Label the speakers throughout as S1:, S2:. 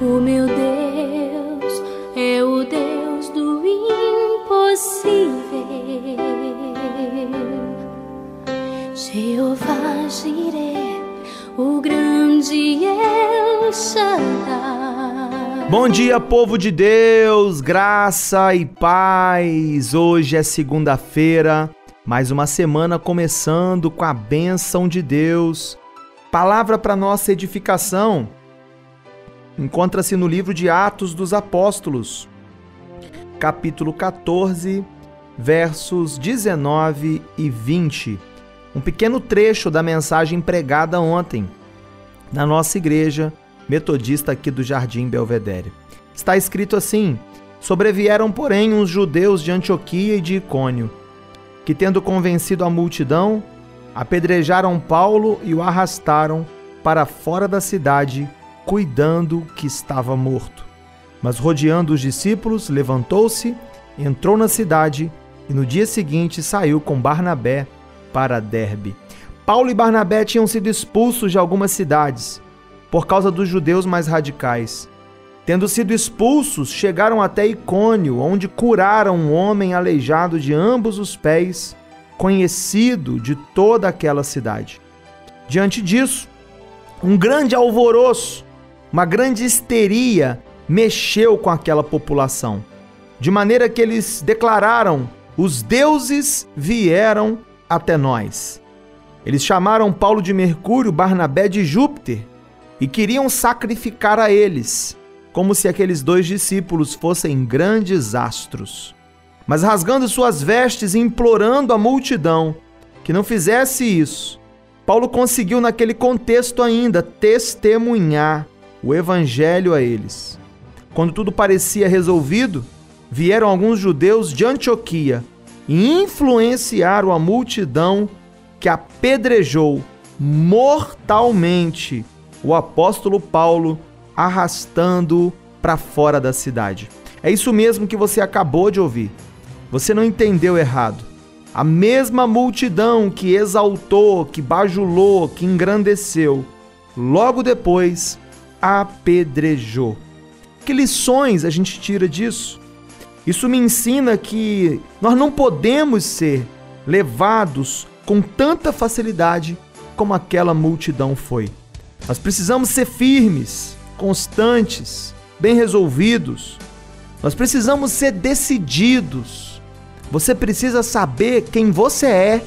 S1: O meu Deus é o Deus do impossível. Jeová Jireh, o grande El Shaddai.
S2: Bom dia, povo de Deus, graça e paz. Hoje é segunda-feira, mais uma semana começando com a bênção de Deus. Palavra para nossa edificação encontra-se no livro de Atos dos Apóstolos, capítulo 14, versos 19 e 20. Um pequeno trecho da mensagem pregada ontem na nossa igreja metodista aqui do Jardim Belvedere. Está escrito assim: Sobrevieram, porém, uns judeus de Antioquia e de Icônio, que, tendo convencido a multidão, apedrejaram Paulo e o arrastaram para fora da cidade cuidando que estava morto. Mas rodeando os discípulos, levantou-se, entrou na cidade e no dia seguinte saiu com Barnabé para Derbe. Paulo e Barnabé tinham sido expulsos de algumas cidades por causa dos judeus mais radicais. Tendo sido expulsos, chegaram até Icônio, onde curaram um homem aleijado de ambos os pés, conhecido de toda aquela cidade. Diante disso, um grande alvoroço uma grande histeria mexeu com aquela população, de maneira que eles declararam: os deuses vieram até nós. Eles chamaram Paulo de Mercúrio, Barnabé de Júpiter e queriam sacrificar a eles, como se aqueles dois discípulos fossem grandes astros. Mas rasgando suas vestes e implorando a multidão que não fizesse isso, Paulo conseguiu, naquele contexto ainda, testemunhar o evangelho a eles. Quando tudo parecia resolvido, vieram alguns judeus de Antioquia e influenciaram a multidão que apedrejou mortalmente o apóstolo Paulo, arrastando-o para fora da cidade. É isso mesmo que você acabou de ouvir. Você não entendeu errado. A mesma multidão que exaltou, que bajulou, que engrandeceu, logo depois apedrejou. Que lições a gente tira disso? Isso me ensina que nós não podemos ser levados com tanta facilidade como aquela multidão foi. Nós precisamos ser firmes, constantes, bem resolvidos. Nós precisamos ser decididos. Você precisa saber quem você é,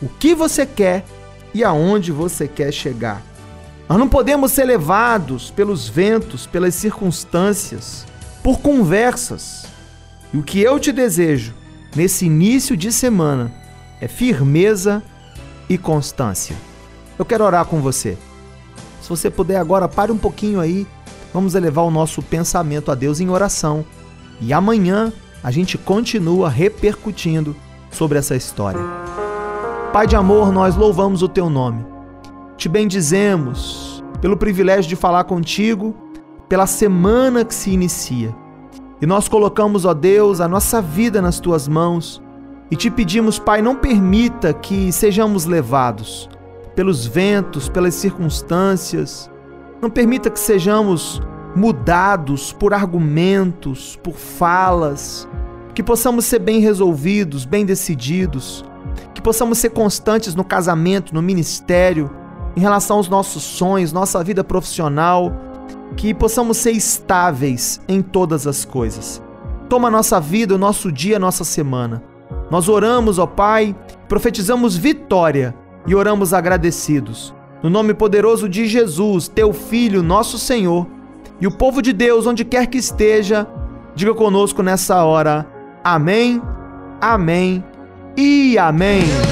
S2: o que você quer e aonde você quer chegar. Nós não podemos ser levados pelos ventos, pelas circunstâncias, por conversas. E o que eu te desejo nesse início de semana é firmeza e constância. Eu quero orar com você. Se você puder agora, pare um pouquinho aí. Vamos elevar o nosso pensamento a Deus em oração. E amanhã a gente continua repercutindo sobre essa história. Pai de amor, nós louvamos o teu nome te bendizemos pelo privilégio de falar contigo, pela semana que se inicia. E nós colocamos, ó Deus, a nossa vida nas tuas mãos e te pedimos, Pai, não permita que sejamos levados pelos ventos, pelas circunstâncias. Não permita que sejamos mudados por argumentos, por falas, que possamos ser bem resolvidos, bem decididos, que possamos ser constantes no casamento, no ministério, em relação aos nossos sonhos, nossa vida profissional, que possamos ser estáveis em todas as coisas. Toma nossa vida, o nosso dia, a nossa semana. Nós oramos, ó Pai, profetizamos vitória e oramos agradecidos. No nome poderoso de Jesus, teu Filho, nosso Senhor, e o povo de Deus, onde quer que esteja, diga conosco nessa hora. Amém, amém e amém.